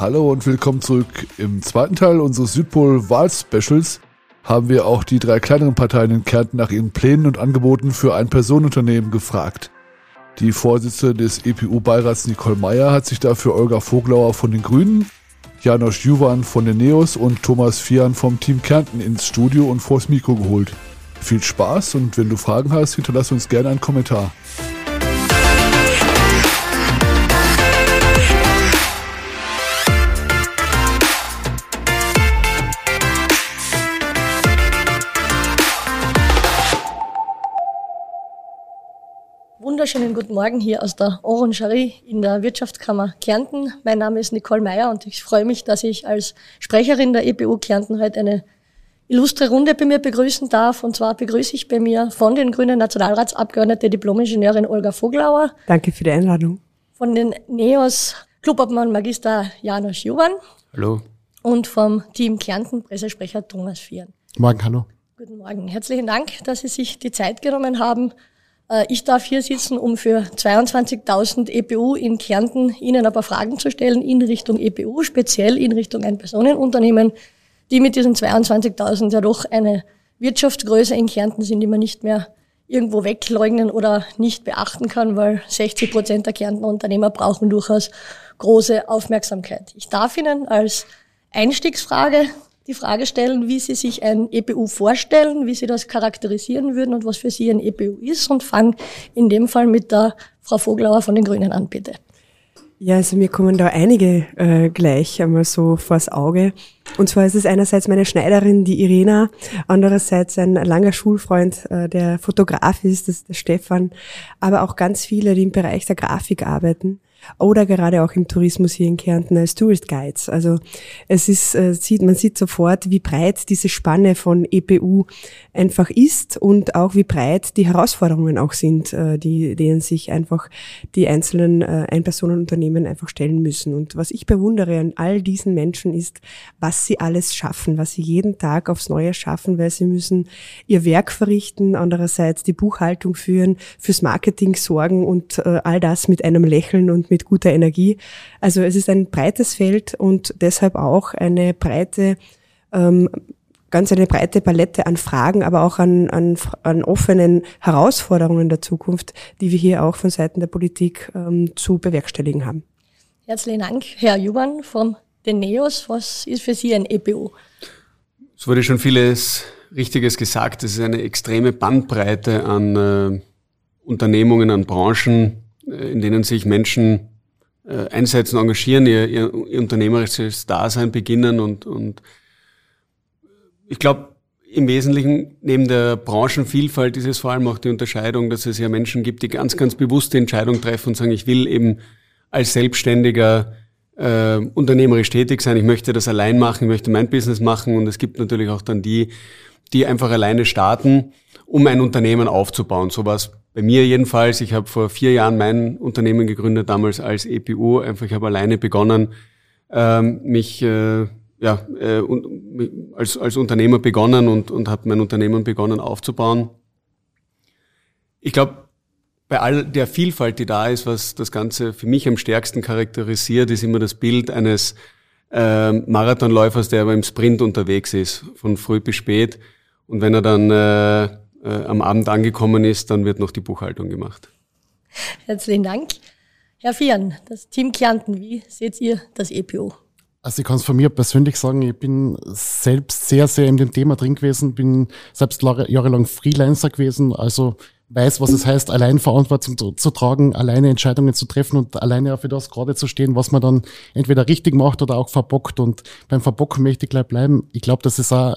Hallo und willkommen zurück. Im zweiten Teil unseres Südpol-Wahl-Specials haben wir auch die drei kleineren Parteien in Kärnten nach ihren Plänen und Angeboten für ein Personenunternehmen gefragt. Die Vorsitzende des EPU-Beirats Nicole Meyer hat sich dafür Olga Voglauer von den Grünen, Janosch Juvan von den Neos und Thomas Fian vom Team Kärnten ins Studio und vors Mikro geholt. Viel Spaß und wenn du Fragen hast, hinterlass uns gerne einen Kommentar. Wunderschönen guten Morgen hier aus der Orangerie in der Wirtschaftskammer Kärnten. Mein Name ist Nicole Meyer und ich freue mich, dass ich als Sprecherin der EPU Kärnten heute eine illustre Runde bei mir begrüßen darf. Und zwar begrüße ich bei mir von den Grünen Nationalratsabgeordnete Diplomingenieurin Olga Voglauer. Danke für die Einladung. Von den NEOS Clubobmann Magister Janusz Juvan. Hallo. Und vom Team Kärnten Pressesprecher Thomas Vieren. Morgen, hallo. Guten Morgen. Herzlichen Dank, dass Sie sich die Zeit genommen haben, ich darf hier sitzen, um für 22.000 EPU in Kärnten Ihnen ein paar Fragen zu stellen in Richtung EPU, speziell in Richtung ein Personenunternehmen, die mit diesen 22.000 ja doch eine Wirtschaftsgröße in Kärnten sind, die man nicht mehr irgendwo wegleugnen oder nicht beachten kann, weil 60 Prozent der Kärntner Unternehmer brauchen durchaus große Aufmerksamkeit. Ich darf Ihnen als Einstiegsfrage die Frage stellen, wie Sie sich ein EPU vorstellen, wie Sie das charakterisieren würden und was für Sie ein EPU ist und fangen in dem Fall mit der Frau Voglauer von den Grünen an, bitte. Ja, also mir kommen da einige äh, gleich einmal so vors Auge. Und zwar ist es einerseits meine Schneiderin, die Irena, andererseits ein langer Schulfreund, äh, der Fotograf ist, das ist der Stefan, aber auch ganz viele, die im Bereich der Grafik arbeiten oder gerade auch im Tourismus hier in Kärnten als Tourist Guides. Also es ist, äh, sieht, man sieht sofort, wie breit diese Spanne von EPU einfach ist und auch wie breit die Herausforderungen auch sind, äh, die, denen sich einfach die einzelnen äh, Einpersonenunternehmen einfach stellen müssen. Und was ich bewundere an all diesen Menschen ist, was sie alles schaffen, was sie jeden Tag aufs Neue schaffen, weil sie müssen ihr Werk verrichten, andererseits die Buchhaltung führen, fürs Marketing sorgen und all das mit einem Lächeln und mit guter Energie. Also es ist ein breites Feld und deshalb auch eine breite, ähm, ganz eine breite Palette an Fragen, aber auch an, an, an offenen Herausforderungen der Zukunft, die wir hier auch von Seiten der Politik ähm, zu bewerkstelligen haben. Herzlichen Dank, Herr Juban von den NEOS. Was ist für Sie ein EPU? Es wurde schon vieles Richtiges gesagt. Es ist eine extreme Bandbreite an äh, Unternehmungen, an Branchen, in denen sich Menschen äh, einsetzen, engagieren, ihr, ihr, ihr unternehmerisches Dasein beginnen und, und ich glaube, im Wesentlichen neben der Branchenvielfalt ist es vor allem auch die Unterscheidung, dass es ja Menschen gibt, die ganz, ganz bewusste Entscheidungen treffen und sagen, ich will eben als Selbstständiger äh, unternehmerisch tätig sein, ich möchte das allein machen, ich möchte mein Business machen und es gibt natürlich auch dann die, die einfach alleine starten, um ein Unternehmen aufzubauen. Sowas bei mir jedenfalls, ich habe vor vier Jahren mein Unternehmen gegründet, damals als EPU. Einfach, ich habe alleine begonnen, ähm, mich äh, ja, äh, und, als, als Unternehmer begonnen und, und habe mein Unternehmen begonnen aufzubauen. Ich glaube, bei all der Vielfalt, die da ist, was das Ganze für mich am stärksten charakterisiert, ist immer das Bild eines äh, Marathonläufers, der aber im Sprint unterwegs ist, von früh bis spät. Und wenn er dann äh, äh, am Abend angekommen ist, dann wird noch die Buchhaltung gemacht. Herzlichen Dank. Herr Fian, das Team Kärnten, wie seht ihr das EPO? Also ich kann es von mir persönlich sagen, ich bin selbst sehr, sehr in dem Thema drin gewesen, bin selbst jahrelang Freelancer gewesen, also weiß, was es heißt, allein Verantwortung zu, zu, tragen, alleine Entscheidungen zu treffen und alleine auch für das gerade zu stehen, was man dann entweder richtig macht oder auch verbockt. Und beim Verbocken möchte ich gleich bleiben. Ich glaube, das ist auch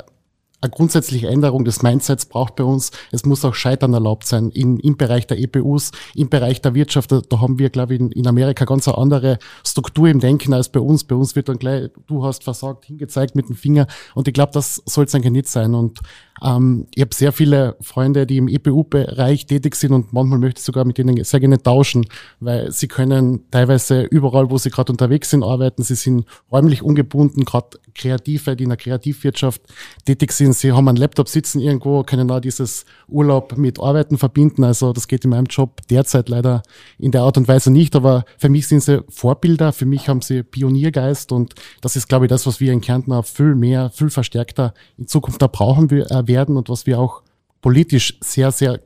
eine grundsätzliche Änderung des Mindsets braucht bei uns. Es muss auch Scheitern erlaubt sein in, im Bereich der EPUs, im Bereich der Wirtschaft. Da, da haben wir, glaube ich, in, in, Amerika ganz eine andere Struktur im Denken als bei uns. Bei uns wird dann gleich, du hast versagt, hingezeigt mit dem Finger. Und ich glaube, das soll es eigentlich nicht sein. Und ähm, ich habe sehr viele Freunde, die im EPU-Bereich tätig sind und manchmal möchte ich sogar mit ihnen sehr gerne tauschen, weil sie können teilweise überall, wo sie gerade unterwegs sind, arbeiten. Sie sind räumlich ungebunden, gerade Kreative, die in der Kreativwirtschaft tätig sind. Sie haben einen Laptop sitzen irgendwo, können auch dieses Urlaub mit Arbeiten verbinden. Also das geht in meinem Job derzeit leider in der Art und Weise nicht. Aber für mich sind sie Vorbilder. Für mich haben sie Pioniergeist. Und das ist, glaube ich, das, was wir in Kärnten auch viel mehr, viel verstärkter in Zukunft da brauchen äh, werden und was wir auch politisch sehr, sehr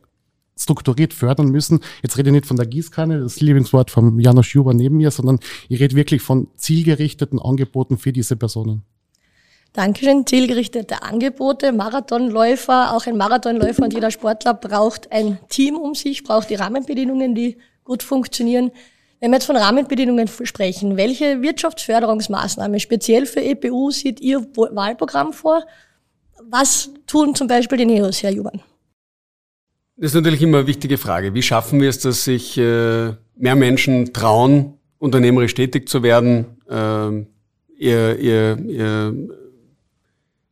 strukturiert fördern müssen. Jetzt rede ich nicht von der Gießkanne, das Lieblingswort von Janusz Juber neben mir, sondern ich rede wirklich von zielgerichteten Angeboten für diese Personen. Dankeschön. Zielgerichtete Angebote, Marathonläufer, auch ein Marathonläufer und jeder Sportler braucht ein Team um sich, braucht die Rahmenbedingungen, die gut funktionieren. Wenn wir jetzt von Rahmenbedingungen sprechen, welche Wirtschaftsförderungsmaßnahme speziell für EPU sieht Ihr Wahlprogramm vor? Was tun zum Beispiel die Neos, Herr Juban? Das ist natürlich immer eine wichtige Frage. Wie schaffen wir es, dass sich äh, mehr Menschen trauen, unternehmerisch tätig zu werden, äh, ihr, ihr, ihr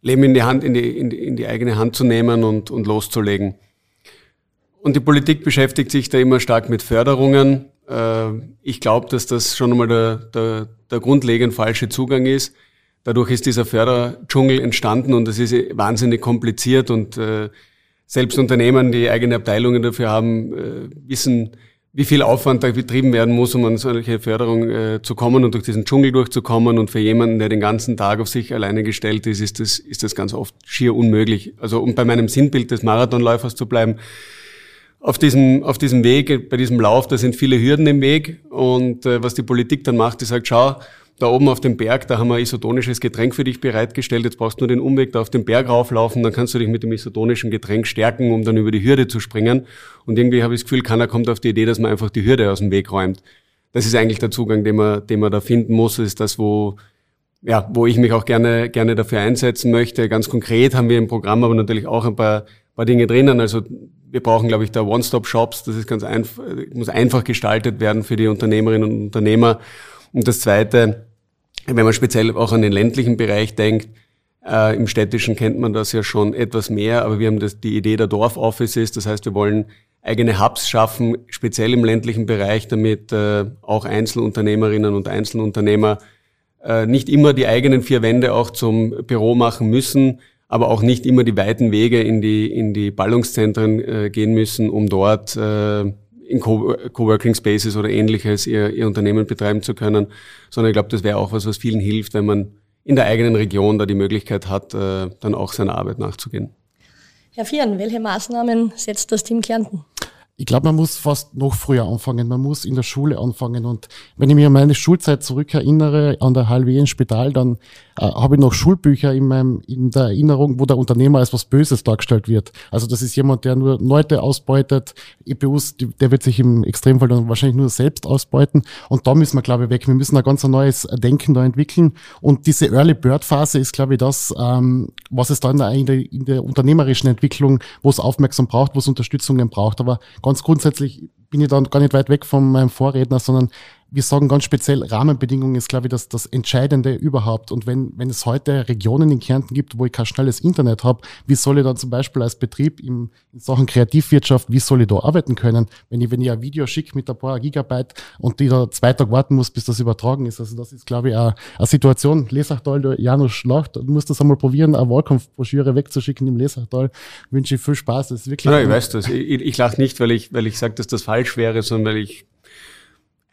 Leben in die Hand, in die, in die, in die eigene Hand zu nehmen und, und loszulegen. Und die Politik beschäftigt sich da immer stark mit Förderungen. Äh, ich glaube, dass das schon einmal der, der, der grundlegend falsche Zugang ist. Dadurch ist dieser Förderdschungel entstanden und es ist wahnsinnig kompliziert und äh, selbst Unternehmen, die eigene Abteilungen dafür haben, äh, wissen, wie viel Aufwand da betrieben werden muss, um an solche Förderung äh, zu kommen und durch diesen Dschungel durchzukommen. Und für jemanden, der den ganzen Tag auf sich alleine gestellt ist, ist das, ist das ganz oft schier unmöglich. Also um bei meinem Sinnbild des Marathonläufers zu bleiben, auf diesem, auf diesem Weg, bei diesem Lauf, da sind viele Hürden im Weg. Und äh, was die Politik dann macht, die sagt, schau, da oben auf dem Berg, da haben wir ein isotonisches Getränk für dich bereitgestellt. Jetzt brauchst du nur den Umweg da auf den Berg rauflaufen, dann kannst du dich mit dem isotonischen Getränk stärken, um dann über die Hürde zu springen. Und irgendwie habe ich das Gefühl, keiner kommt auf die Idee, dass man einfach die Hürde aus dem Weg räumt. Das ist eigentlich der Zugang, den man, den man da finden muss. Das ist das, wo, ja, wo ich mich auch gerne, gerne dafür einsetzen möchte. Ganz konkret haben wir im Programm aber natürlich auch ein paar, paar Dinge drinnen. Also wir brauchen, glaube ich, da One-Stop-Shops. Das ist ganz einfach, muss einfach gestaltet werden für die Unternehmerinnen und Unternehmer. Und das Zweite, wenn man speziell auch an den ländlichen Bereich denkt, äh, im städtischen kennt man das ja schon etwas mehr, aber wir haben das, die Idee der Dorfoffices, das heißt, wir wollen eigene Hubs schaffen, speziell im ländlichen Bereich, damit äh, auch Einzelunternehmerinnen und Einzelunternehmer äh, nicht immer die eigenen vier Wände auch zum Büro machen müssen, aber auch nicht immer die weiten Wege in die, in die Ballungszentren äh, gehen müssen, um dort äh, in Coworking Spaces oder ähnliches ihr, ihr Unternehmen betreiben zu können, sondern ich glaube, das wäre auch was, was vielen hilft, wenn man in der eigenen Region da die Möglichkeit hat, äh, dann auch seiner Arbeit nachzugehen. Herr Vieren, welche Maßnahmen setzt das Team Kärnten? Ich glaube, man muss fast noch früher anfangen. Man muss in der Schule anfangen. Und wenn ich mir an meine Schulzeit zurückerinnere, an der HLW Spital, dann äh, habe ich noch Schulbücher in meinem, in der Erinnerung, wo der Unternehmer als was Böses dargestellt wird. Also das ist jemand, der nur Leute ausbeutet. EPUs, die, der wird sich im Extremfall dann wahrscheinlich nur selbst ausbeuten. Und da müssen wir, glaube ich, weg. Wir müssen ein ganz neues Denken da entwickeln. Und diese Early Bird Phase ist, glaube ich, das, ähm, was es da in der, in der, in der unternehmerischen Entwicklung, wo es aufmerksam braucht, wo es Unterstützungen braucht. Aber ganz grundsätzlich bin ich dann gar nicht weit weg von meinem Vorredner, sondern wir sagen ganz speziell, Rahmenbedingungen ist, glaube ich, das, das Entscheidende überhaupt. Und wenn, wenn es heute Regionen in Kärnten gibt, wo ich kein schnelles Internet habe, wie soll ich dann zum Beispiel als Betrieb im, in Sachen Kreativwirtschaft, wie soll ich da arbeiten können? Wenn ich, wenn ich ein Video schicke mit ein paar Gigabyte und die da zwei Tage warten muss, bis das übertragen ist. Also das ist, glaube ich, eine, eine Situation. Lesachtal, Janusz lacht, du musst das einmal probieren, eine Wahlkampfbroschüre wegzuschicken im Lesachtal. Wünsche ich viel Spaß. Das ist wirklich. Nein, ich weiß das. Ich, ich lache nicht, weil ich, weil ich sage, dass das falsch wäre, sondern weil ich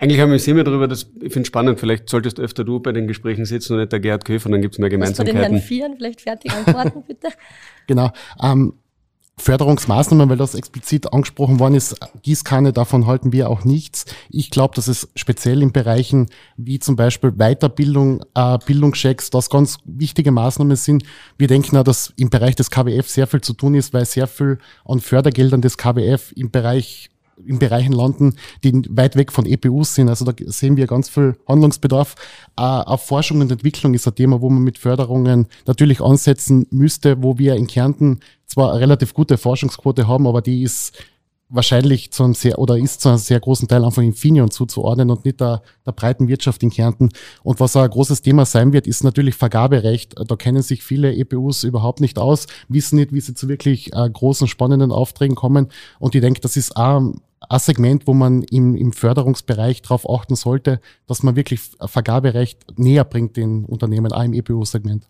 eigentlich haben wir uns immer darüber, dass ich finde spannend, vielleicht solltest öfter du bei den Gesprächen sitzen und nicht der Gerhard Köfer, dann gibt es mehr Gemeinsamkeiten. Bei den Herrn Vieren vielleicht fertig antworten, bitte. genau. Ähm, Förderungsmaßnahmen, weil das explizit angesprochen worden ist, Gießkanne, davon halten wir auch nichts. Ich glaube, dass es speziell in Bereichen wie zum Beispiel Weiterbildung, äh, Bildungschecks, das ganz wichtige Maßnahmen sind. Wir denken auch, dass im Bereich des KWF sehr viel zu tun ist, weil sehr viel an Fördergeldern des KWF im Bereich in Bereichen landen, die weit weg von EPUs sind. Also da sehen wir ganz viel Handlungsbedarf. Äh, auch Forschung und Entwicklung ist ein Thema, wo man mit Förderungen natürlich ansetzen müsste, wo wir in Kärnten zwar eine relativ gute Forschungsquote haben, aber die ist wahrscheinlich zu einem sehr oder ist zu einem sehr großen Teil einfach Infineon zuzuordnen und nicht der, der breiten Wirtschaft in Kärnten. Und was auch ein großes Thema sein wird, ist natürlich Vergaberecht. Da kennen sich viele EPUs überhaupt nicht aus, wissen nicht, wie sie zu wirklich äh, großen, spannenden Aufträgen kommen. Und ich denke, das ist auch ein Segment, wo man im, im Förderungsbereich darauf achten sollte, dass man wirklich Vergaberecht näher bringt den Unternehmen, auch im EPU-Segment.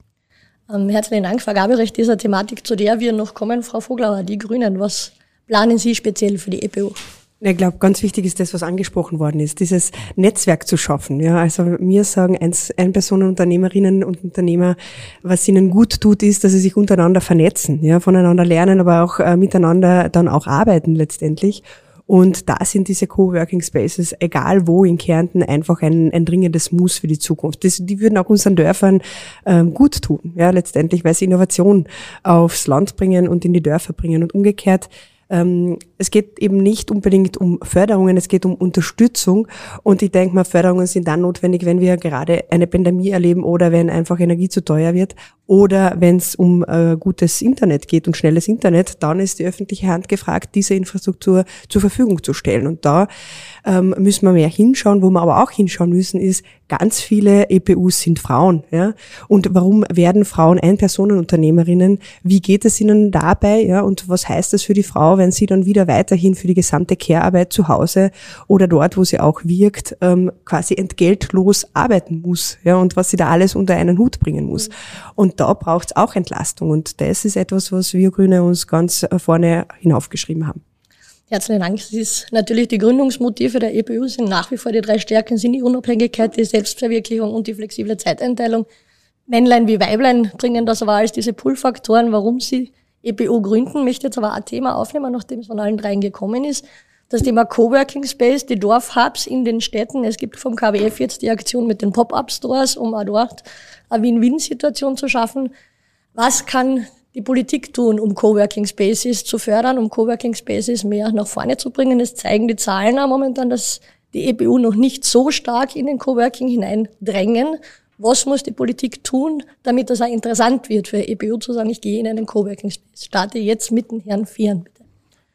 Ähm, herzlichen Dank. Vergaberecht eine Thematik, zu der wir noch kommen. Frau Voglauer, die Grünen, was planen Sie speziell für die EPU? Ich glaube, ganz wichtig ist das, was angesprochen worden ist, dieses Netzwerk zu schaffen. Ja, also mir sagen Ein-Personen-Unternehmerinnen und Unternehmer, was ihnen gut tut, ist, dass sie sich untereinander vernetzen, ja, voneinander lernen, aber auch äh, miteinander dann auch arbeiten letztendlich. Und da sind diese Coworking Spaces, egal wo in Kärnten, einfach ein, ein dringendes Muss für die Zukunft. Das, die würden auch unseren Dörfern ähm, gut tun, ja, letztendlich, weil sie Innovation aufs Land bringen und in die Dörfer bringen. Und umgekehrt es geht eben nicht unbedingt um Förderungen, es geht um Unterstützung. Und ich denke mal, Förderungen sind dann notwendig, wenn wir gerade eine Pandemie erleben oder wenn einfach Energie zu teuer wird oder wenn es um äh, gutes Internet geht und schnelles Internet, dann ist die öffentliche Hand gefragt, diese Infrastruktur zur Verfügung zu stellen. Und da ähm, müssen wir mehr hinschauen. Wo wir aber auch hinschauen müssen, ist, ganz viele EPUs sind Frauen. Ja? Und warum werden Frauen Ein-Personen-Unternehmerinnen? Wie geht es ihnen dabei? Ja? Und was heißt das für die Frau, wenn sie dann wieder weiterhin für die gesamte Care-Arbeit zu Hause oder dort, wo sie auch wirkt, ähm, quasi entgeltlos arbeiten muss? Ja? Und was sie da alles unter einen Hut bringen muss. Und da braucht es auch Entlastung. Und das ist etwas, was wir Grüne uns ganz äh, vorne hinaufgeschrieben haben. Herzlichen Dank. Das ist natürlich die Gründungsmotive der EPU sind nach wie vor die drei Stärken, sind die Unabhängigkeit, die Selbstverwirklichung und die flexible Zeiteinteilung. Männlein wie Weiblein bringen das aber als diese Pull-Faktoren, warum sie EPU gründen. Möchte jetzt aber ein Thema aufnehmen, nachdem es von allen dreien gekommen ist. Das Thema Coworking Space, die Dorfhubs in den Städten. Es gibt vom KWF jetzt die Aktion mit den Pop-Up-Stores, um auch dort eine Win-Win-Situation zu schaffen. Was kann die Politik tun, um Coworking Spaces zu fördern, um Coworking Spaces mehr nach vorne zu bringen? Es zeigen die Zahlen auch momentan, dass die EBU noch nicht so stark in den Coworking hineindrängen. Was muss die Politik tun, damit das auch interessant wird für EBU zu sagen, ich gehe in einen Coworking Space. Starte jetzt mit den Herrn Vieren, bitte.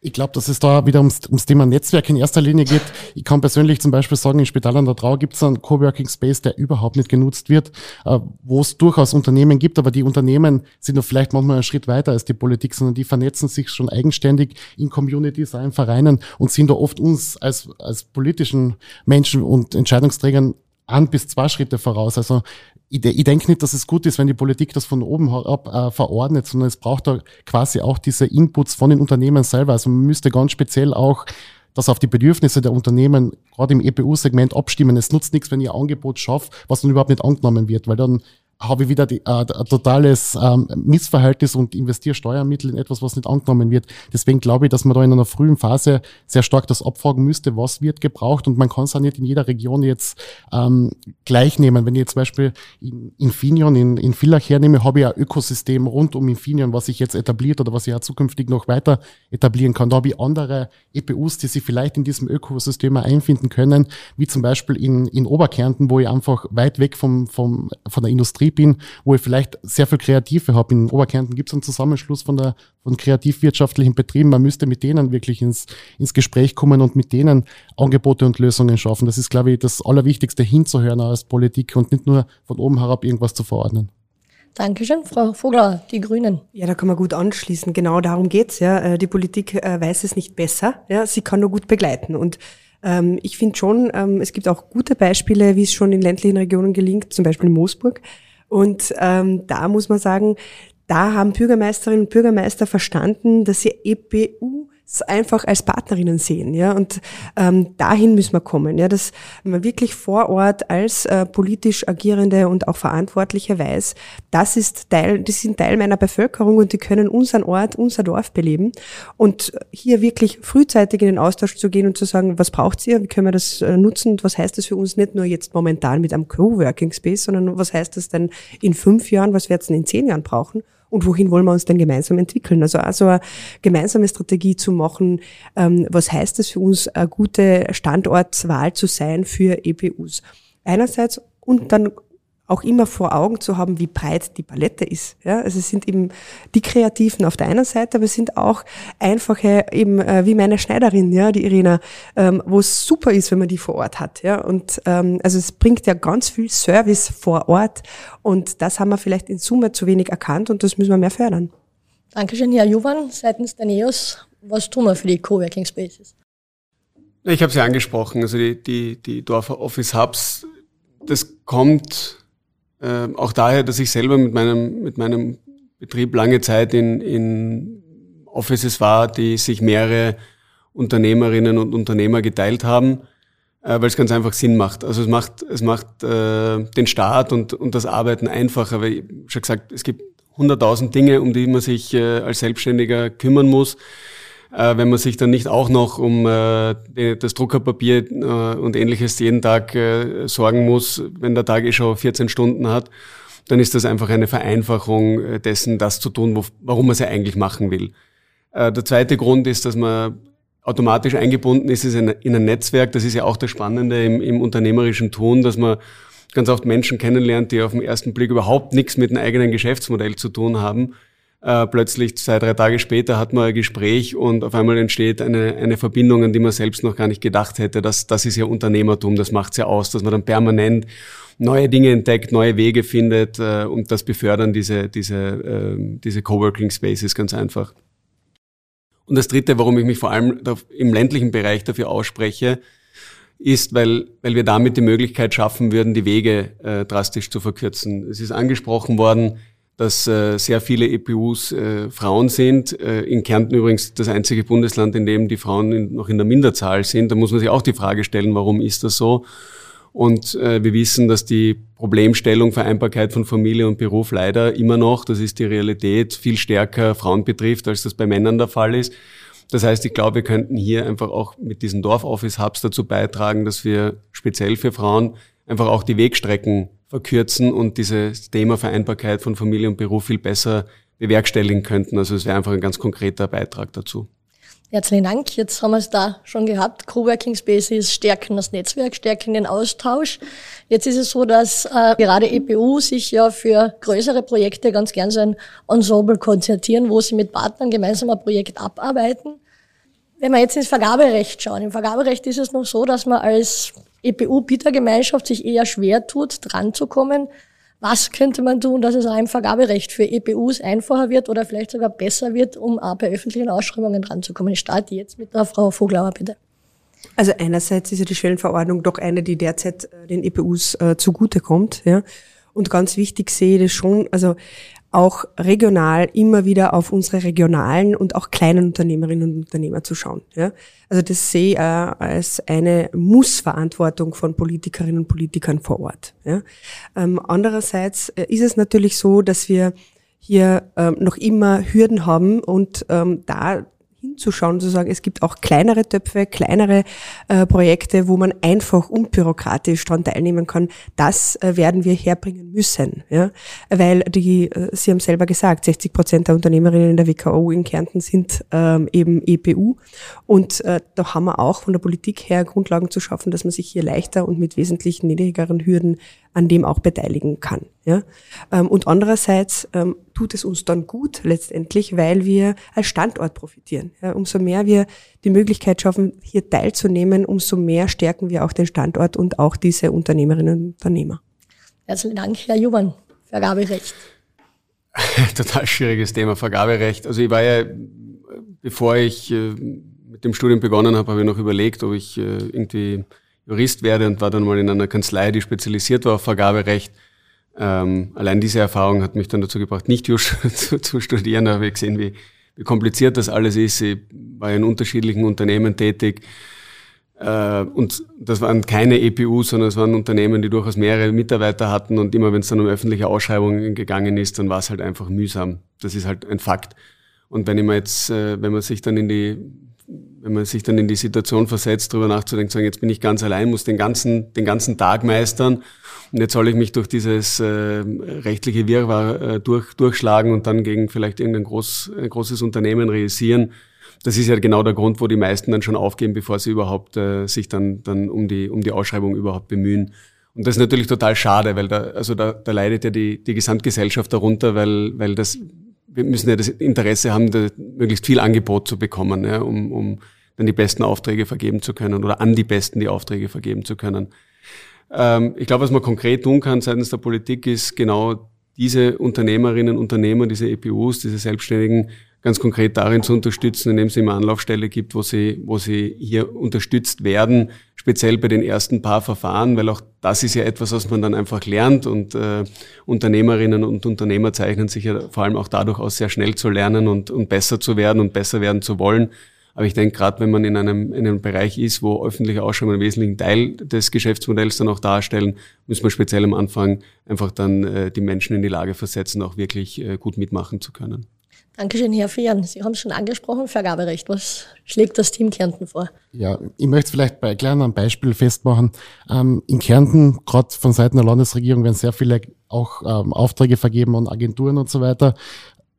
Ich glaube, dass es da wieder ums, ums Thema Netzwerk in erster Linie geht. Ich kann persönlich zum Beispiel sagen, in Spital an der Trau gibt es einen Coworking Space, der überhaupt nicht genutzt wird, äh, wo es durchaus Unternehmen gibt, aber die Unternehmen sind noch vielleicht manchmal einen Schritt weiter als die Politik, sondern die vernetzen sich schon eigenständig in Communities, in Vereinen und sind da oft uns als, als politischen Menschen und Entscheidungsträgern ein bis zwei Schritte voraus. Also ich, ich denke nicht, dass es gut ist, wenn die Politik das von oben ab äh, verordnet, sondern es braucht da quasi auch diese Inputs von den Unternehmen selber. Also man müsste ganz speziell auch das auf die Bedürfnisse der Unternehmen gerade im EPU-Segment abstimmen. Es nutzt nichts, wenn ihr Angebot schafft, was dann überhaupt nicht angenommen wird, weil dann habe ich wieder die, äh, ein totales ähm, Missverhältnis und investiere Steuermittel in etwas, was nicht angenommen wird. Deswegen glaube ich, dass man da in einer frühen Phase sehr stark das abfragen müsste, was wird gebraucht und man kann es auch nicht in jeder Region jetzt ähm, gleich nehmen. Wenn ich jetzt zum Beispiel in Infineon, in, in Villach hernehme, habe ich ein Ökosystem rund um Infineon, was sich jetzt etabliert oder was ich auch zukünftig noch weiter etablieren kann. Da habe ich andere EPUs, die sich vielleicht in diesem Ökosystem einfinden können, wie zum Beispiel in, in Oberkärnten, wo ich einfach weit weg vom, vom, von der Industrie Industrie bin, wo ich vielleicht sehr viel Kreative habe. In Oberkärnten gibt es einen Zusammenschluss von der von kreativwirtschaftlichen Betrieben. Man müsste mit denen wirklich ins, ins Gespräch kommen und mit denen Angebote und Lösungen schaffen. Das ist, glaube ich, das Allerwichtigste hinzuhören als Politik und nicht nur von oben herab irgendwas zu verordnen. Dankeschön, Frau Vogler, die Grünen. Ja, da kann man gut anschließen. Genau darum geht's. Ja. Äh, die Politik äh, weiß es nicht besser. Ja. Sie kann nur gut begleiten. Und ähm, ich finde schon, ähm, es gibt auch gute Beispiele, wie es schon in ländlichen Regionen gelingt, zum Beispiel in Moosburg. Und ähm, da muss man sagen, da haben Bürgermeisterinnen und Bürgermeister verstanden, dass sie EPU einfach als Partnerinnen sehen, ja, und ähm, dahin müssen wir kommen, ja, dass man wirklich vor Ort als äh, politisch agierende und auch Verantwortliche weiß, das ist Teil, das sind Teil meiner Bevölkerung und die können unseren Ort, unser Dorf beleben. Und hier wirklich frühzeitig in den Austausch zu gehen und zu sagen, was braucht ihr, wie können wir das äh, nutzen? Und was heißt das für uns? Nicht nur jetzt momentan mit einem Coworking Space, sondern was heißt das denn in fünf Jahren, was wir jetzt in zehn Jahren brauchen und wohin wollen wir uns denn gemeinsam entwickeln. Also also eine gemeinsame Strategie zu machen, ähm, was heißt es für uns, eine gute Standortswahl zu sein für EPUs. Einerseits und dann auch immer vor Augen zu haben, wie breit die Palette ist. Ja, also es sind eben die Kreativen auf der einen Seite, aber es sind auch einfache, eben äh, wie meine Schneiderin, ja, die Irina, ähm, wo es super ist, wenn man die vor Ort hat. Ja, und ähm, also es bringt ja ganz viel Service vor Ort und das haben wir vielleicht in Summe zu wenig erkannt und das müssen wir mehr fördern. Dankeschön, Herr Juvan. Seitens der NEOS, was tun wir für die Coworking Spaces? Ich habe es ja angesprochen, also die, die, die Dorfer Office Hubs, das kommt äh, auch daher, dass ich selber mit meinem, mit meinem Betrieb lange Zeit in, in Offices war, die sich mehrere Unternehmerinnen und Unternehmer geteilt haben, äh, weil es ganz einfach Sinn macht. Also es macht, es macht äh, den Start und, und das Arbeiten einfacher, weil ich schon gesagt, es gibt hunderttausend Dinge, um die man sich äh, als Selbstständiger kümmern muss. Äh, wenn man sich dann nicht auch noch um äh, das Druckerpapier äh, und ähnliches jeden Tag äh, sorgen muss, wenn der Tag eh schon 14 Stunden hat, dann ist das einfach eine Vereinfachung äh, dessen, das zu tun, wo, warum man es ja eigentlich machen will. Äh, der zweite Grund ist, dass man automatisch eingebunden ist, ist in ein Netzwerk. Das ist ja auch das Spannende im, im unternehmerischen Tun, dass man ganz oft Menschen kennenlernt, die auf den ersten Blick überhaupt nichts mit einem eigenen Geschäftsmodell zu tun haben. Äh, plötzlich zwei, drei Tage später hat man ein Gespräch und auf einmal entsteht eine, eine Verbindung, an die man selbst noch gar nicht gedacht hätte. Das, das ist ja Unternehmertum, das macht's ja aus, dass man dann permanent neue Dinge entdeckt, neue Wege findet äh, und das befördern diese, diese, äh, diese Coworking Spaces ganz einfach. Und das Dritte, warum ich mich vor allem im ländlichen Bereich dafür ausspreche, ist, weil, weil wir damit die Möglichkeit schaffen würden, die Wege äh, drastisch zu verkürzen. Es ist angesprochen worden, dass äh, sehr viele EPUs äh, Frauen sind. Äh, in Kärnten übrigens das einzige Bundesland, in dem die Frauen in, noch in der Minderzahl sind. Da muss man sich auch die Frage stellen, warum ist das so? Und äh, wir wissen, dass die Problemstellung Vereinbarkeit von Familie und Beruf leider immer noch, das ist die Realität, viel stärker Frauen betrifft, als das bei Männern der Fall ist. Das heißt, ich glaube, wir könnten hier einfach auch mit diesen Dorfoffice-Hubs dazu beitragen, dass wir speziell für Frauen einfach auch die Wegstrecken verkürzen und dieses Thema Vereinbarkeit von Familie und Beruf viel besser bewerkstelligen könnten. Also es wäre einfach ein ganz konkreter Beitrag dazu. Herzlichen Dank. Jetzt haben wir es da schon gehabt. Coworking Spaces stärken das Netzwerk, stärken den Austausch. Jetzt ist es so, dass äh, gerade EPU sich ja für größere Projekte ganz gern so ein Ensemble konzertieren, wo sie mit Partnern gemeinsam ein Projekt abarbeiten. Wenn wir jetzt ins Vergaberecht schauen, im Vergaberecht ist es noch so, dass man als EPU-Bietergemeinschaft sich eher schwer tut, dran zu kommen was könnte man tun, dass es auch im Vergaberecht für EPUs einfacher wird oder vielleicht sogar besser wird, um auch bei öffentlichen Ausschreibungen ranzukommen? Ich starte jetzt mit der Frau Voglauer, bitte. Also einerseits ist ja die Schwellenverordnung doch eine, die derzeit äh, den EPUs äh, zugutekommt. Ja. Und ganz wichtig sehe ich das schon, also auch regional immer wieder auf unsere regionalen und auch kleinen Unternehmerinnen und Unternehmer zu schauen. Ja? Also das sehe ich äh, als eine Mussverantwortung von Politikerinnen und Politikern vor Ort. Ja? Ähm, andererseits äh, ist es natürlich so, dass wir hier ähm, noch immer Hürden haben und ähm, da hinzuschauen, zu sagen, es gibt auch kleinere Töpfe, kleinere äh, Projekte, wo man einfach unbürokratisch daran teilnehmen kann. Das äh, werden wir herbringen müssen, ja, weil die, äh, Sie haben selber gesagt, 60 Prozent der Unternehmerinnen in der WKO in Kärnten sind ähm, eben EPU und äh, da haben wir auch von der Politik her Grundlagen zu schaffen, dass man sich hier leichter und mit wesentlich niedrigeren Hürden an dem auch beteiligen kann. Ja? Ähm, und andererseits ähm, tut es uns dann gut letztendlich, weil wir als Standort profitieren. Ja? Umso mehr wir die Möglichkeit schaffen, hier teilzunehmen, umso mehr stärken wir auch den Standort und auch diese Unternehmerinnen und Unternehmer. Herzlichen Dank, Herr Jumann. Vergaberecht. Total schwieriges Thema, Vergaberecht. Also ich war ja, bevor ich äh, mit dem Studium begonnen habe, habe ich noch überlegt, ob ich äh, irgendwie Jurist werde und war dann mal in einer Kanzlei, die spezialisiert war auf Vergaberecht. Ähm, allein diese Erfahrung hat mich dann dazu gebracht, nicht Jus zu, zu, studieren. Habe ich gesehen, wie, wie kompliziert das alles ist. Ich war in unterschiedlichen Unternehmen tätig. Äh, und das waren keine EPU, sondern es waren Unternehmen, die durchaus mehrere Mitarbeiter hatten. Und immer wenn es dann um öffentliche Ausschreibungen gegangen ist, dann war es halt einfach mühsam. Das ist halt ein Fakt. Und wenn ich mir jetzt, äh, wenn man sich dann in die wenn man sich dann in die Situation versetzt, darüber nachzudenken, sagen, jetzt bin ich ganz allein, muss den ganzen, den ganzen Tag meistern und jetzt soll ich mich durch dieses äh, rechtliche Wirrwarr äh, durch, durchschlagen und dann gegen vielleicht irgendein groß, ein großes Unternehmen realisieren. Das ist ja genau der Grund, wo die meisten dann schon aufgeben, bevor sie überhaupt äh, sich dann, dann um, die, um die Ausschreibung überhaupt bemühen. Und das ist natürlich total schade, weil da, also da, da leidet ja die, die Gesamtgesellschaft darunter, weil, weil das wir müssen ja das Interesse haben, da möglichst viel Angebot zu bekommen, ja, um, um dann die besten Aufträge vergeben zu können oder an die Besten die Aufträge vergeben zu können. Ähm, ich glaube, was man konkret tun kann seitens der Politik, ist genau diese Unternehmerinnen, Unternehmer, diese EPUs, diese Selbstständigen ganz konkret darin zu unterstützen, indem es immer Anlaufstelle gibt, wo sie, wo sie hier unterstützt werden, speziell bei den ersten paar Verfahren, weil auch das ist ja etwas, was man dann einfach lernt und äh, Unternehmerinnen und Unternehmer zeichnen sich ja vor allem auch dadurch aus, sehr schnell zu lernen und, und besser zu werden und besser werden zu wollen. Aber ich denke, gerade wenn man in einem, in einem Bereich ist, wo öffentliche Ausschreibungen einen wesentlichen Teil des Geschäftsmodells dann auch darstellen, muss man speziell am Anfang einfach dann äh, die Menschen in die Lage versetzen, auch wirklich äh, gut mitmachen zu können. Dankeschön, Herr Fian. Sie haben es schon angesprochen, Vergaberecht. Was schlägt das Team Kärnten vor? Ja, ich möchte es vielleicht bei einem Beispiel festmachen. Ähm, in Kärnten, gerade von Seiten der Landesregierung, werden sehr viele auch ähm, Aufträge vergeben an Agenturen und so weiter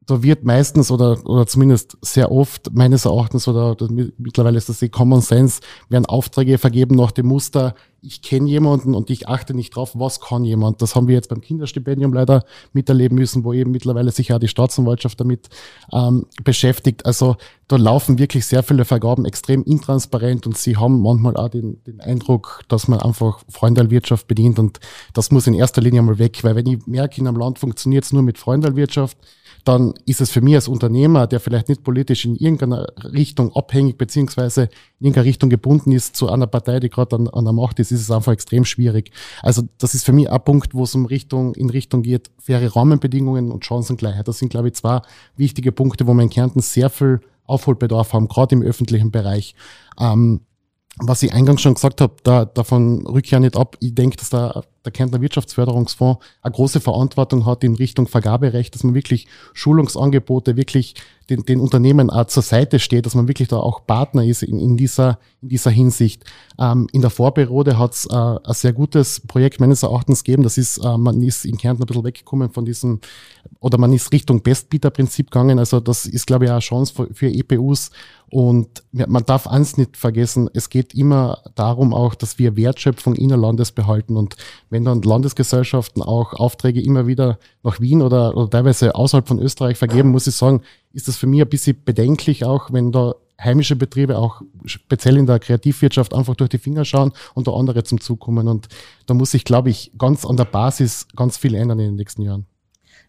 da wird meistens oder, oder zumindest sehr oft meines Erachtens oder, oder mittlerweile ist das die Common Sense, werden Aufträge vergeben nach dem Muster, ich kenne jemanden und ich achte nicht drauf, was kann jemand. Das haben wir jetzt beim Kinderstipendium leider miterleben müssen, wo eben mittlerweile sich ja die Staatsanwaltschaft damit ähm, beschäftigt. Also da laufen wirklich sehr viele Vergaben extrem intransparent und sie haben manchmal auch den, den Eindruck, dass man einfach Freundelwirtschaft bedient und das muss in erster Linie mal weg, weil wenn ich merke, in einem Land funktioniert es nur mit Freundelwirtschaft, dann ist es für mich als Unternehmer, der vielleicht nicht politisch in irgendeiner Richtung abhängig beziehungsweise in irgendeiner Richtung gebunden ist zu einer Partei, die gerade an, an der Macht ist, ist es einfach extrem schwierig. Also das ist für mich ein Punkt, wo es um Richtung, in Richtung geht, faire Rahmenbedingungen und Chancengleichheit. Das sind, glaube ich, zwei wichtige Punkte, wo wir in Kärnten sehr viel Aufholbedarf haben, gerade im öffentlichen Bereich. Ähm, was ich eingangs schon gesagt habe, da, davon rück ich ja nicht ab. Ich denke, dass da der Kärntner Wirtschaftsförderungsfonds eine große Verantwortung hat in Richtung Vergaberecht, dass man wirklich Schulungsangebote wirklich den, den Unternehmen auch zur Seite steht, dass man wirklich da auch Partner ist in, in, dieser, in dieser Hinsicht. Ähm, in der Vorberode hat es äh, ein sehr gutes Projekt meines Erachtens gegeben. Das ist, äh, man ist in Kärnten ein bisschen weggekommen von diesem, oder man ist Richtung Bestbieter-Prinzip gegangen. Also das ist, glaube ich, auch eine Chance für, für EPUs. Und man darf eins nicht vergessen, es geht immer darum auch, dass wir Wertschöpfung innerlandes behalten. Und wenn dann Landesgesellschaften auch Aufträge immer wieder nach Wien oder, oder teilweise außerhalb von Österreich vergeben, muss ich sagen, ist das für mich ein bisschen bedenklich auch, wenn da heimische Betriebe auch speziell in der Kreativwirtschaft einfach durch die Finger schauen und da andere zum Zug kommen. Und da muss sich, glaube ich, ganz an der Basis ganz viel ändern in den nächsten Jahren.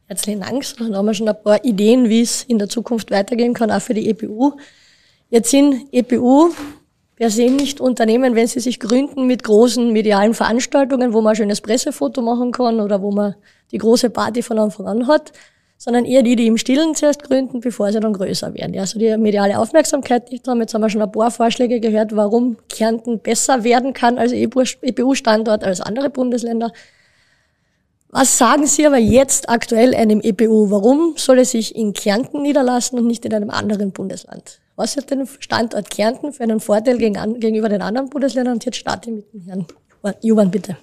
Herzlichen Dank. Dann haben wir schon ein paar Ideen, wie es in der Zukunft weitergehen kann, auch für die EPU. Jetzt sind EPU wir sehen nicht Unternehmen, wenn sie sich gründen mit großen medialen Veranstaltungen, wo man ein schönes Pressefoto machen kann oder wo man die große Party von Anfang an hat, sondern eher die, die im Stillen zuerst gründen, bevor sie dann größer werden. Also die mediale Aufmerksamkeit nicht haben. Jetzt haben wir schon ein paar Vorschläge gehört, warum Kärnten besser werden kann als EPU-Standort als andere Bundesländer. Was sagen Sie aber jetzt aktuell einem EPU? Warum soll es sich in Kärnten niederlassen und nicht in einem anderen Bundesland? Was hat den Standort Kärnten für einen Vorteil gegenüber den anderen Bundesländern? Und jetzt starte ich mit dem Herrn Juwan, bitte.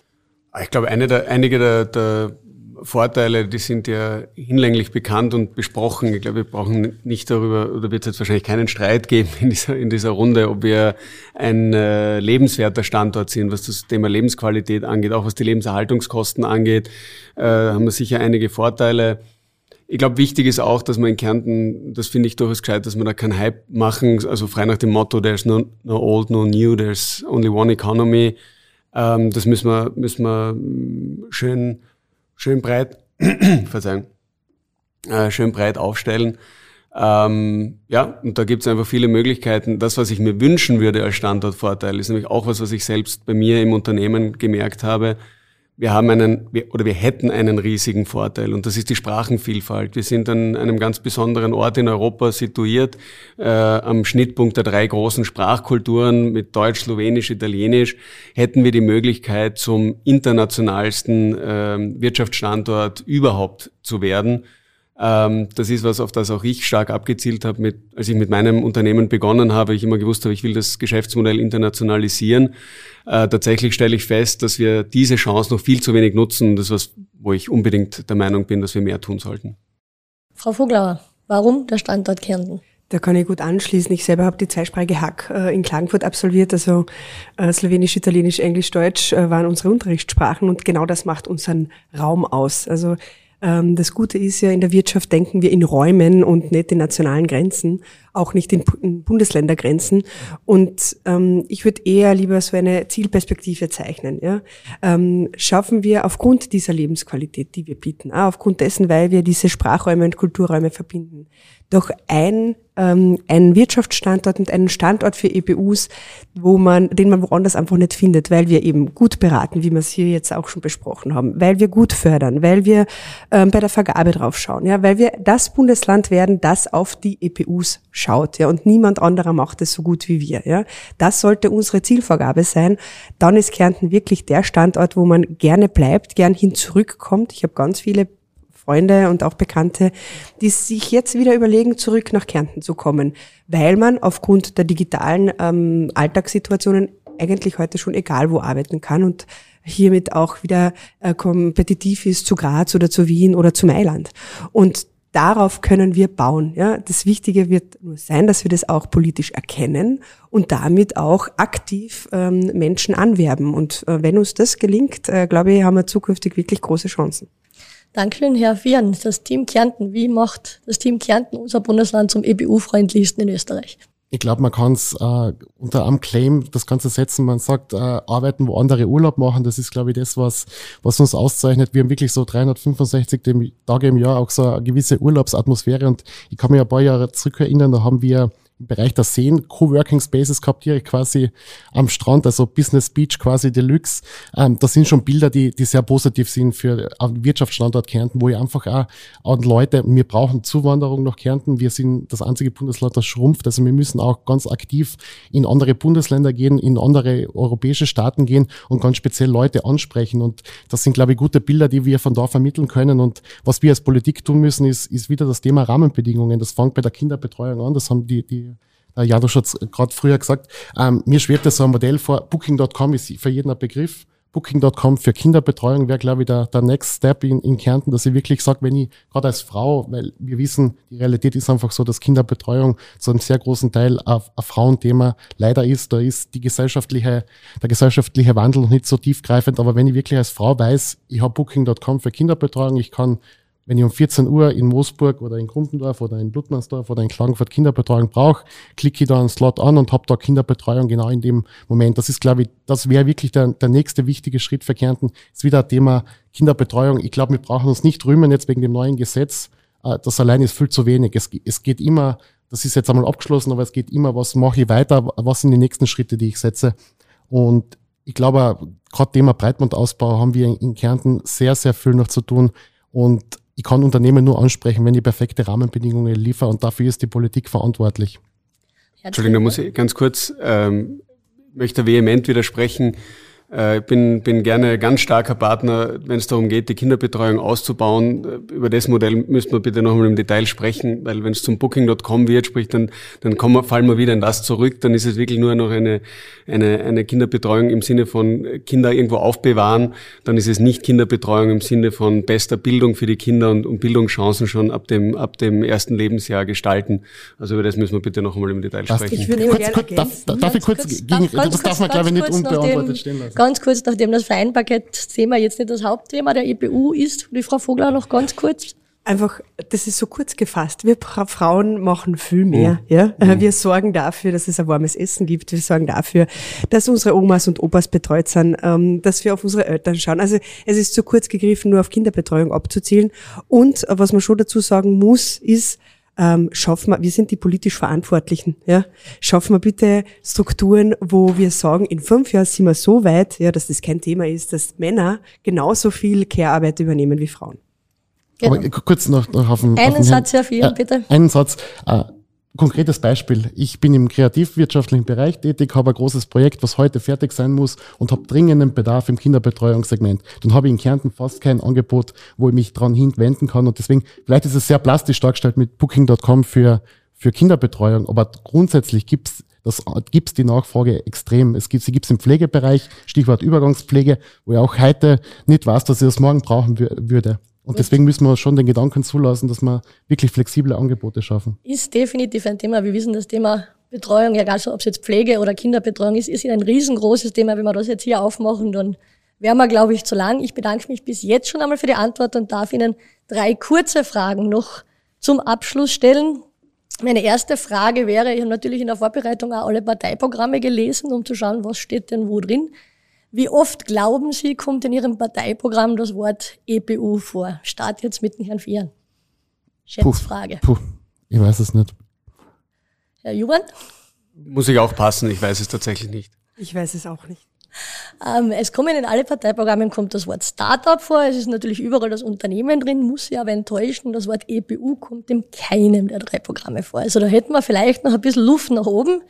Ich glaube, eine der, einige der, der Vorteile, die sind ja hinlänglich bekannt und besprochen. Ich glaube, wir brauchen nicht darüber, oder wird es jetzt wahrscheinlich keinen Streit geben in dieser, in dieser Runde, ob wir ein äh, lebenswerter Standort sind, was das Thema Lebensqualität angeht, auch was die Lebenserhaltungskosten angeht, äh, haben wir sicher einige Vorteile. Ich glaube, wichtig ist auch, dass man in Kärnten, das finde ich durchaus gescheit, dass man da keinen Hype machen, also frei nach dem Motto, there's no, no old, no new, there's only one economy. Ähm, das müssen wir, müssen wir schön, schön breit, Verzeihung, äh, schön breit aufstellen. Ähm, ja, und da gibt es einfach viele Möglichkeiten. Das, was ich mir wünschen würde als Standortvorteil, ist nämlich auch was, was ich selbst bei mir im Unternehmen gemerkt habe wir haben einen, oder wir hätten einen riesigen Vorteil und das ist die Sprachenvielfalt. Wir sind an einem ganz besonderen Ort in Europa situiert, äh, am Schnittpunkt der drei großen Sprachkulturen mit Deutsch, Slowenisch, Italienisch, hätten wir die Möglichkeit, zum internationalsten äh, Wirtschaftsstandort überhaupt zu werden. Ähm, das ist was, auf das auch ich stark abgezielt habe, mit, als ich mit meinem Unternehmen begonnen habe. Ich immer gewusst habe, ich will das Geschäftsmodell internationalisieren. Äh, tatsächlich stelle ich fest, dass wir diese Chance noch viel zu wenig nutzen. Das ist was, wo ich unbedingt der Meinung bin, dass wir mehr tun sollten. Frau Voglauer, warum der Standort Kärnten? Da kann ich gut anschließen. Ich selber habe die zweisprachige Hack äh, in Klagenfurt absolviert. Also äh, Slowenisch, Italienisch, Englisch, Deutsch äh, waren unsere Unterrichtssprachen und genau das macht unseren Raum aus. Also das Gute ist ja, in der Wirtschaft denken wir in Räumen und nicht in nationalen Grenzen, auch nicht in, Bundesländergrenzen. Und ähm, ich würde eher lieber so eine Zielperspektive zeichnen. Ja? Ähm, schaffen wir aufgrund dieser Lebensqualität, die wir bieten, aufgrund dessen, weil wir diese Sprachräume und Kulturräume verbinden, doch ein, ähm, ein Wirtschaftsstandort und einen Standort für EBUs, wo man, den man woanders einfach nicht findet, weil wir eben gut beraten, wie wir es hier jetzt auch schon besprochen haben, weil wir gut fördern, weil wir ähm, bei der Vergabe drauf schauen, ja, weil wir das Bundesland werden, das auf die EPUs schaut, ja, und niemand anderer macht es so gut wie wir, ja. Das sollte unsere Zielvorgabe sein. Dann ist Kärnten wirklich der Standort, wo man gerne bleibt, gern hin zurückkommt. Ich habe ganz viele Freunde und auch Bekannte, die sich jetzt wieder überlegen, zurück nach Kärnten zu kommen, weil man aufgrund der digitalen ähm, Alltagssituationen eigentlich heute schon egal wo arbeiten kann und hiermit auch wieder äh, kompetitiv ist zu Graz oder zu Wien oder zu Mailand. Und darauf können wir bauen. Ja, das Wichtige wird nur sein, dass wir das auch politisch erkennen und damit auch aktiv ähm, Menschen anwerben. Und äh, wenn uns das gelingt, äh, glaube ich, haben wir zukünftig wirklich große Chancen. Dankeschön, Herr Vieren. Das Team Kärnten, wie macht das Team Kärnten unser Bundesland zum EBU-freundlichsten in Österreich? Ich glaube, man kann es äh, unter einem Claim das Ganze setzen. Man sagt, äh, arbeiten, wo andere Urlaub machen. Das ist, glaube ich, das, was, was uns auszeichnet. Wir haben wirklich so 365 Tage im Jahr auch so eine gewisse Urlaubsatmosphäre. Und ich kann mich ein paar Jahre zurückerinnern, da haben wir im Bereich der Seen Coworking Spaces gehabt, direkt quasi am Strand, also Business Beach quasi Deluxe. Ähm, das sind schon Bilder, die, die sehr positiv sind für einen Wirtschaftsstandort Kärnten, wo ich einfach auch an Leute, wir brauchen Zuwanderung nach Kärnten. Wir sind das einzige Bundesland, das schrumpft. Also wir müssen auch ganz aktiv in andere Bundesländer gehen, in andere europäische Staaten gehen und ganz speziell Leute ansprechen. Und das sind, glaube ich, gute Bilder, die wir von da vermitteln können. Und was wir als Politik tun müssen, ist, ist wieder das Thema Rahmenbedingungen. Das fängt bei der Kinderbetreuung an. Das haben die, die äh, Janusz hat gerade früher gesagt, ähm, mir schwebt so ein Modell vor, Booking.com ist für jeden ein Begriff. Booking.com für Kinderbetreuung wäre, glaube ich, der, der Next Step in, in Kärnten, dass ich wirklich sage, wenn ich gerade als Frau, weil wir wissen, die Realität ist einfach so, dass Kinderbetreuung zu einem sehr großen Teil ein, ein Frauenthema leider ist. Da ist die gesellschaftliche, der gesellschaftliche Wandel noch nicht so tiefgreifend. Aber wenn ich wirklich als Frau weiß, ich habe Booking.com für Kinderbetreuung, ich kann wenn ich um 14 Uhr in Moosburg oder in Grundendorf oder in Ludmansdorf oder in Klagenfurt Kinderbetreuung brauche, klicke ich da einen Slot an und habe da Kinderbetreuung genau in dem Moment. Das ist, glaube ich, das wäre wirklich der, der nächste wichtige Schritt für Kärnten. Ist wieder ein Thema Kinderbetreuung. Ich glaube, wir brauchen uns nicht rühmen jetzt wegen dem neuen Gesetz. Äh, das allein ist viel zu wenig. Es, es geht immer, das ist jetzt einmal abgeschlossen, aber es geht immer, was mache ich weiter, was sind die nächsten Schritte, die ich setze. Und ich glaube, gerade Thema Breitbandausbau haben wir in Kärnten sehr, sehr viel noch zu tun. Und ich kann Unternehmen nur ansprechen, wenn ich perfekte Rahmenbedingungen liefere und dafür ist die Politik verantwortlich. Entschuldigung, da muss ich ganz kurz, ähm, möchte vehement widersprechen. Äh, ich bin, bin gerne ganz starker Partner, wenn es darum geht, die Kinderbetreuung auszubauen. Äh, über das Modell müssten wir bitte nochmal im Detail sprechen, weil wenn es zum Booking.com wird, sprich, dann, dann kommen wir, fallen wir wieder in das zurück. Dann ist es wirklich nur noch eine, eine, eine Kinderbetreuung im Sinne von Kinder irgendwo aufbewahren. Dann ist es nicht Kinderbetreuung im Sinne von bester Bildung für die Kinder und, und Bildungschancen schon ab dem, ab dem ersten Lebensjahr gestalten. Also über das müssen wir bitte noch einmal im Detail sprechen. Ich würde kurz, kurz, darf, darf ich kurz, kurz gegen, darf, das darf man glaube ich nicht unbeantwortet stehen lassen ganz kurz, nachdem das Vereinbarkeitsthema jetzt nicht das Hauptthema der EBU ist, die Frau Vogler noch ganz kurz. Einfach, das ist so kurz gefasst. Wir Frauen machen viel mehr. Mhm. Ja? Mhm. Wir sorgen dafür, dass es ein warmes Essen gibt. Wir sorgen dafür, dass unsere Omas und Opas betreut sind, ähm, dass wir auf unsere Eltern schauen. Also es ist zu kurz gegriffen, nur auf Kinderbetreuung abzuzielen. Und was man schon dazu sagen muss, ist, ähm, schaffen wir, wir sind die politisch Verantwortlichen, ja, schaffen wir bitte Strukturen, wo wir sagen, in fünf Jahren sind wir so weit, ja, dass das kein Thema ist, dass Männer genauso viel Care-Arbeit übernehmen wie Frauen. Genau. Aber kurz noch, noch auf den, Einen auf den Satz, Herr Vier, äh, bitte. Einen Satz. Äh, Konkretes Beispiel. Ich bin im kreativwirtschaftlichen Bereich tätig, habe ein großes Projekt, was heute fertig sein muss und habe dringenden Bedarf im Kinderbetreuungssegment. Dann habe ich in Kärnten fast kein Angebot, wo ich mich dran hinwenden kann. Und deswegen, vielleicht ist es sehr plastisch dargestellt mit Booking.com für, für Kinderbetreuung, aber grundsätzlich gibt's das gibt's die Nachfrage extrem. Es gibt, sie gibt's im Pflegebereich, Stichwort Übergangspflege, wo ich auch heute nicht weiß, dass ich das morgen brauchen würde. Und deswegen müssen wir schon den Gedanken zulassen, dass wir wirklich flexible Angebote schaffen. Ist definitiv ein Thema. Wir wissen, das Thema Betreuung, egal ob es jetzt Pflege oder Kinderbetreuung ist, ist ein riesengroßes Thema. Wenn wir das jetzt hier aufmachen, dann wären wir, glaube ich, zu lang. Ich bedanke mich bis jetzt schon einmal für die Antwort und darf Ihnen drei kurze Fragen noch zum Abschluss stellen. Meine erste Frage wäre, ich habe natürlich in der Vorbereitung auch alle Parteiprogramme gelesen, um zu schauen, was steht denn wo drin. Wie oft glauben Sie, kommt in Ihrem Parteiprogramm das Wort EPU vor? Start jetzt mit dem Herrn Vieren. Schätzfrage. Puh, puh. Ich weiß es nicht. Herr Juban? Muss ich auch passen, ich weiß es tatsächlich nicht. Ich weiß es auch nicht. Ähm, es kommen in alle Parteiprogrammen kommt das Wort Startup vor. Es ist natürlich überall das Unternehmen drin, muss ich aber enttäuschen. Das Wort EPU kommt in keinem der drei Programme vor. Also da hätten wir vielleicht noch ein bisschen Luft nach oben,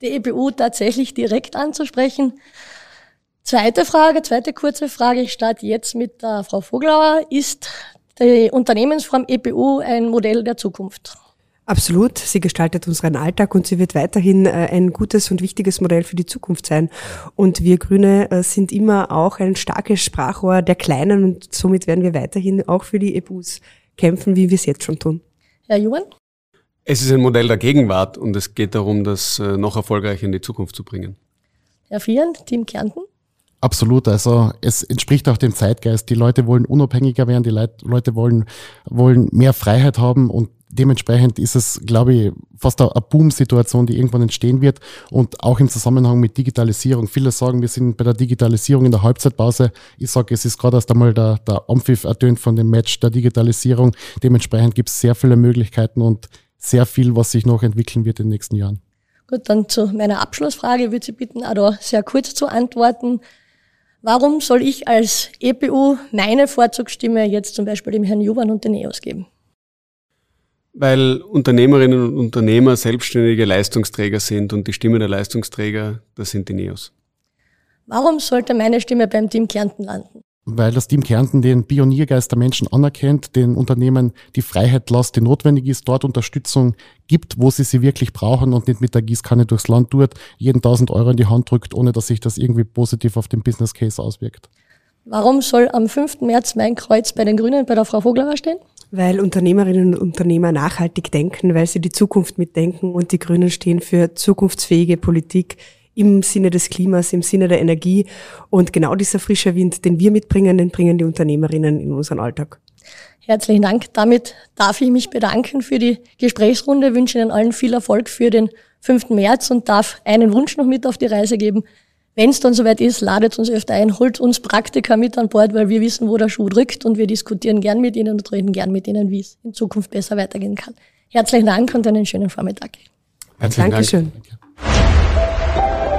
die EPU tatsächlich direkt anzusprechen. Zweite Frage, zweite kurze Frage. Ich starte jetzt mit der Frau Voglauer. Ist die Unternehmensform EPU ein Modell der Zukunft? Absolut. Sie gestaltet unseren Alltag und sie wird weiterhin äh, ein gutes und wichtiges Modell für die Zukunft sein. Und wir Grüne äh, sind immer auch ein starkes Sprachrohr der Kleinen und somit werden wir weiterhin auch für die EPUs kämpfen, wie wir es jetzt schon tun. Herr Juan? Es ist ein Modell der Gegenwart und es geht darum, das äh, noch erfolgreicher in die Zukunft zu bringen. Herr Vieren, Team Kärnten? Absolut, also es entspricht auch dem Zeitgeist. Die Leute wollen unabhängiger werden, die Leute wollen, wollen mehr Freiheit haben und dementsprechend ist es, glaube ich, fast eine Boom-Situation, die irgendwann entstehen wird und auch im Zusammenhang mit Digitalisierung. Viele sagen, wir sind bei der Digitalisierung in der Halbzeitpause. Ich sage, es ist gerade erst einmal der, der Ampfiff ertönt von dem Match der Digitalisierung. Dementsprechend gibt es sehr viele Möglichkeiten und sehr viel, was sich noch entwickeln wird in den nächsten Jahren. Gut, dann zu meiner Abschlussfrage Ich würde Sie bitten, auch da sehr kurz zu antworten. Warum soll ich als EPU meine Vorzugsstimme jetzt zum Beispiel dem Herrn Juban und den EOS geben? Weil Unternehmerinnen und Unternehmer selbstständige Leistungsträger sind und die Stimme der Leistungsträger, das sind die NEOS. Warum sollte meine Stimme beim Team Kärnten landen? Weil das Team Kärnten den Pioniergeist der Menschen anerkennt, den Unternehmen die Freiheit lässt, die notwendig ist, dort Unterstützung gibt, wo sie sie wirklich brauchen und nicht mit der Gießkanne durchs Land tut, jeden 1000 Euro in die Hand drückt, ohne dass sich das irgendwie positiv auf den Business Case auswirkt. Warum soll am 5. März mein Kreuz bei den Grünen bei der Frau Voglauer stehen? Weil Unternehmerinnen und Unternehmer nachhaltig denken, weil sie die Zukunft mitdenken und die Grünen stehen für zukunftsfähige Politik im Sinne des Klimas, im Sinne der Energie. Und genau dieser frische Wind, den wir mitbringen, den bringen die Unternehmerinnen in unseren Alltag. Herzlichen Dank. Damit darf ich mich bedanken für die Gesprächsrunde, wünsche Ihnen allen viel Erfolg für den 5. März und darf einen Wunsch noch mit auf die Reise geben. Wenn es dann soweit ist, ladet uns öfter ein, holt uns Praktiker mit an Bord, weil wir wissen, wo der Schuh drückt und wir diskutieren gern mit Ihnen und reden gern mit Ihnen, wie es in Zukunft besser weitergehen kann. Herzlichen Dank und einen schönen Vormittag. Herzlichen Dankeschön. Dank.